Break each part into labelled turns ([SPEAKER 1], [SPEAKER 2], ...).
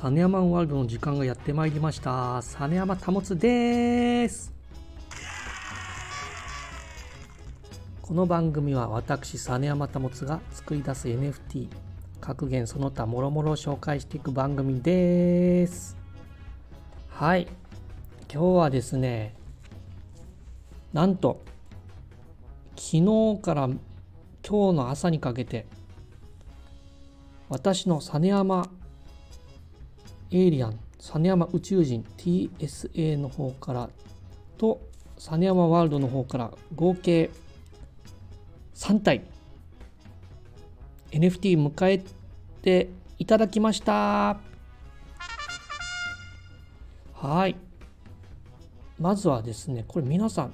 [SPEAKER 1] サネヤマンワールドの時間がやってまいりました。サネヤマタモツです。この番組は私サネヤマタモツが作り出す NFT 格言その他もろもろ紹介していく番組です。はい。今日はですねなんと昨日から今日の朝にかけて私の実山エイリアン実山宇宙人 TSA の方からと実山ワールドの方から合計3体 NFT 迎えていただきました。はい。まずはですねこれ皆さん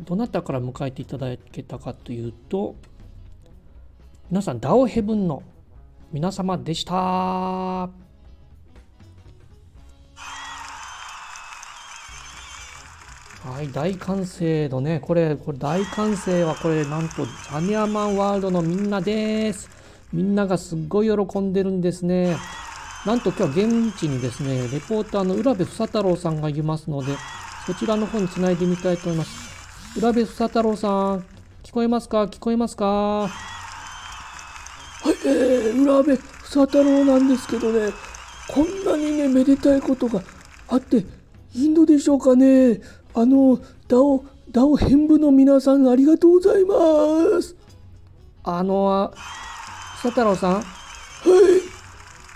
[SPEAKER 1] どなたから迎えていただけたかというと皆さんダオヘブンの皆様でした。はい大歓声のねこれこれ大歓声はこれなんとサニアマンワールドのみんなです。みんながすっごい喜んでるんですね。なんと今日は現地にですねレポーターの浦部房太郎さんがいますのでそちらの方につないでみたいと思います。浦部房太郎さん聞こえますか？聞こえますか？
[SPEAKER 2] はいえー、浦部房太郎なんですけどねこんなにねめでたいことがあっていいのでしょうかね。あのダオダオ編部の皆さんありがとうございます。
[SPEAKER 1] あの房太郎さん。はい。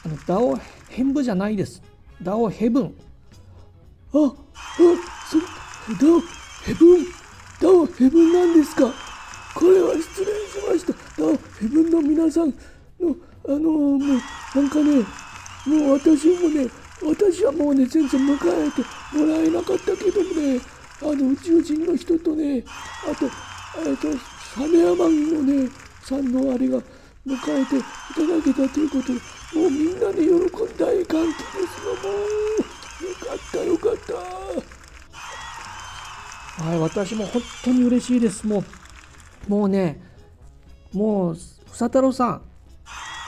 [SPEAKER 1] あのダオ編部じゃないです。ダオヘブン。
[SPEAKER 2] ああそダオヘブン。ダオヘブンなんですか？これは失礼しました。ダオヘブンの皆さんのあのもうなんかねもう私もね私はもうね全然迎えてもらえなかったけどもねあの宇宙人の人とねあとえっとサネアマンのねさんのあれが迎えていただけたということでもうみんなで喜ん大歓喜ですよもう。よかったよかった。
[SPEAKER 1] はい私も本当に嬉しいですもう。もうねもう房太郎さん。
[SPEAKER 2] は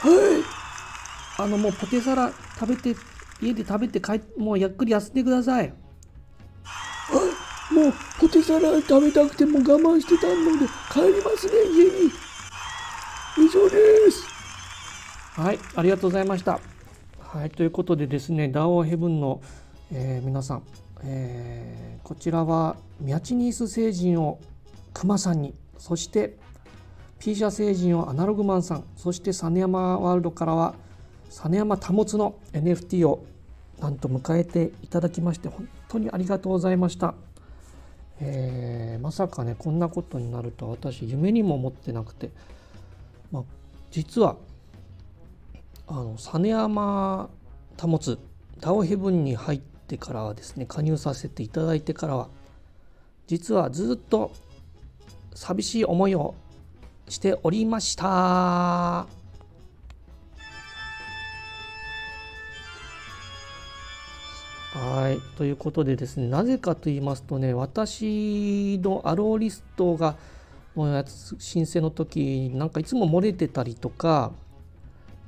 [SPEAKER 2] い。
[SPEAKER 1] あのもうポテサラ食べて家で食べて帰もうゆっくり休んでください。
[SPEAKER 2] はいもうポテサラ食べたくても我慢してたので帰りますね家に。以上です。
[SPEAKER 1] はいありがとうございました。はいということでですねダオヘブンの、えー、皆さん、えー、こちらはミャチニース星人をクマさんにそしてピーシャ星人をアナログマンさんそして実山ワールドからは実山保の NFT をなんと迎えていただきまして本当にありがとうございました、えー、まさかねこんなことになると私夢にも思ってなくて、まあ、実はあの実山保つダオヘブンに入ってからはですね加入させていただいてからは実はずっと寂しい思いをしておりました。はい。ということでですねなぜかと言いますとね私のアローリストがの申請の時なんかいつも漏れてたりとか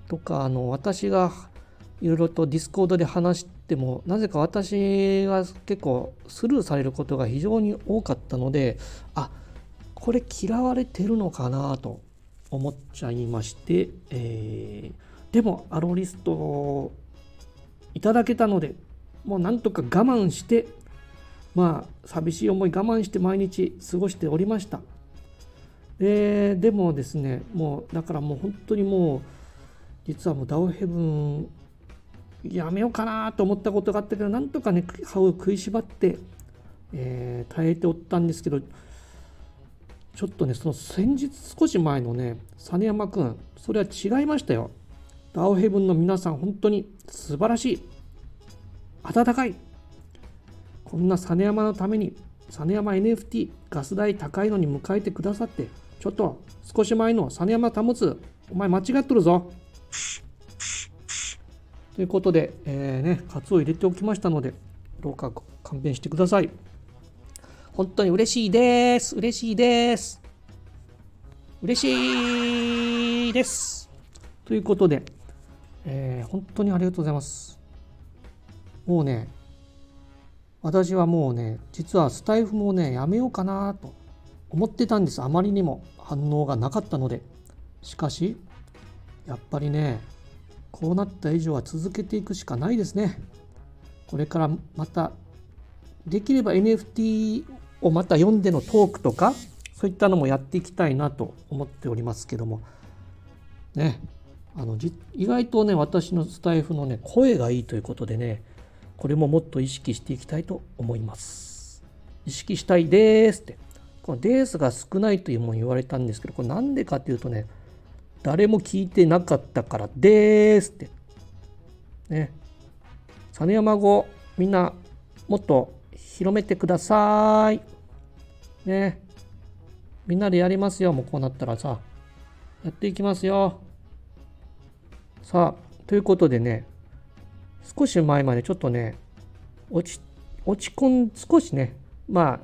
[SPEAKER 1] とかあの私がいろいろと Discord で話してもなぜか私が結構スルーされることが非常に多かったのであこれ嫌われてるのかなと思っちゃいまして、えー、でも allowlist いただけたのでもうなんとか我慢してまあ寂しい思い我慢して毎日過ごしておりましたででもですねもうだからもう本当にもう実はもうダオヘブンやめようかなと思ったことがあったけどなんとかね歯を食いしばって、えー、耐えておったんですけどちょっとね、その先日少し前のね、実山くん、それは違いましたよ。ダオヘブンの皆さん、本当に素晴らしい。温かい。こんな実山のために、実山 NFT、ガス代高いのに迎えてくださって、ちょっと少し前の実山保つ、お前間違っとるぞ。ということで、えー、ね、カツを入れておきましたので、どうか勘弁してください。本当に嬉しいです。嬉しいです。嬉しいです。ということで、えー、本当にありがとうございます。もうね私はもうね実はスタイフもねやめようかなと思ってたんです。あまりにも反応がなかったので。しかしやっぱりねこうなった以上は続けていくしかないですね。これからまたできれば NFT をまた読んでのトークとかそういったのもやっていきたいなと思っておりますけども。ねあの意外とね私のスタイフのね声がいいということでねこれももっと意識していきたいと思います意識したいですってこのデースが少ないというも言われたんですけどこれなんでかっていうとね誰も聞いてなかったからですってね実山語みんなもっと広めてくださいねみんなでやりますよ。もうこうなったらさ。やっていきますよ。さあ、ということでね、少し前までちょっとね、落ち、落ち込ん、少しね、まあ、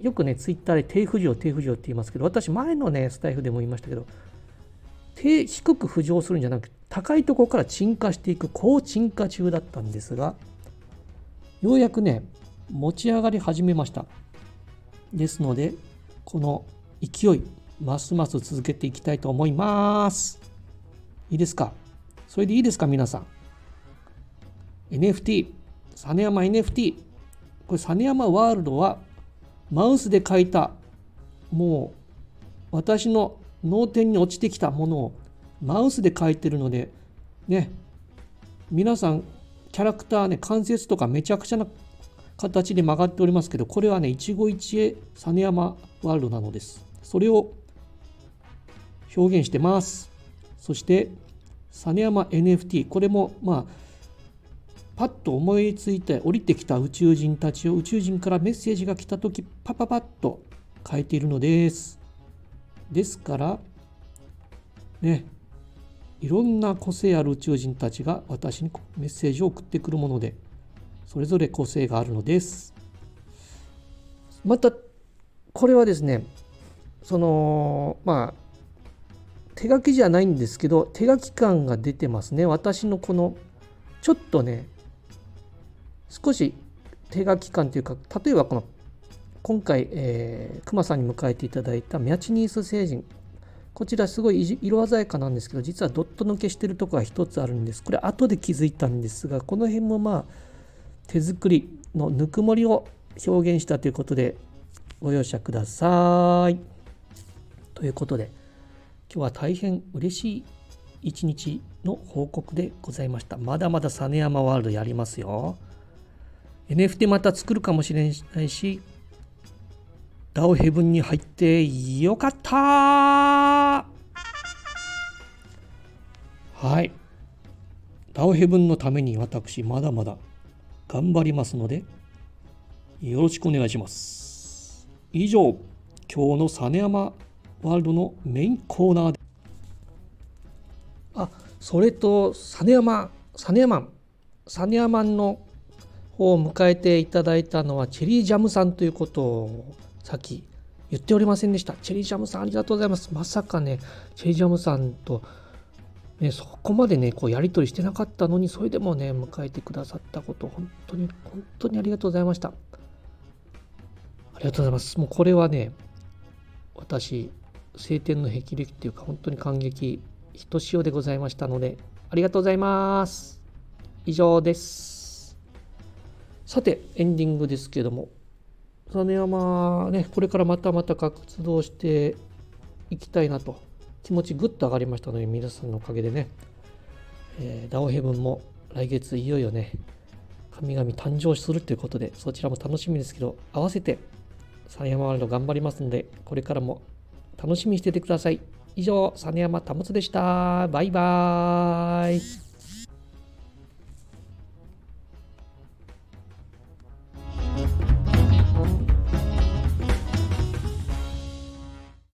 [SPEAKER 1] よくね、ツイッターで低浮上、低浮上って言いますけど、私、前のね、スタイフでも言いましたけど、低低く浮上するんじゃなくて、高いところから沈下していく、高沈下中だったんですが、ようやくね、持ち上がり始めました。ですので、この勢い、ますます続けていきたいと思います。いいですか？それでいいですか皆さん？NFT、実山 NFT。これ、実山ワールドは、マウスで書いた、もう、私の脳天に落ちてきたものを、マウスで書いてるので、ね、皆さん、キャラクターね、関節とかめちゃくちゃな形で曲がっておりますけど、これはね、一期一会、実山ワールドなのです。それを表現してます。そして、実山 NFT、これもまあ、パッと思いついて降りてきた宇宙人たちを宇宙人からメッセージが来た時パパパッと書いているのです。ですからねいろんな個性ある宇宙人たちが私にメッセージを送ってくるものでそれぞれ個性があるのです。またこれはですねそのまあ手書きじゃないんですけど手書き感が出てますね私のこのちょっとね少し手書き感というか例えばこの今回、えー、熊さんに迎えていただいたミャチニース星人こちらすごい色鮮やかなんですけど実はドット抜けしてるとこが一つあるんですこれ後で気づいたんですがこの辺もまあ手作りのぬくもりを表現したということでご容赦ください。ということで今日は大変嬉しい一日の報告でございました。まだまだ実山ワールドやりますよ。NFT また作るかもしれないし、ダオヘブンに入ってよかったはい。ダオヘブンのために私、まだまだ頑張りますので、よろしくお願いします。以上、今日の実山ワールドのメインコーナーであそれと実山実山実山のを迎えていただいたのはチェリージャムさんということをさっき言っておりませんでしたチェリージャムさんありがとうございますまさかねチェリージャムさんとね、そこまでね、こうやり取りしてなかったのに、それでもね、迎えてくださったこと、本当に、本当にありがとうございました。ありがとうございます。もうこれはね、私、晴天の霹靂っていうか本当に感激ひとしおでございましたのでありがとうございます以上ですさてエンディングですけども実山ねこれからまたまた活動していきたいなと気持ちぐっと上がりましたので皆さんのおかげでね、えー、ダオヘブンも来月いよいよね神々誕生するということでそちらも楽しみですけど合わせて山山ワールド頑張りますのでこれからも楽しみにしててください。以上、実山保でした。バイバーイ。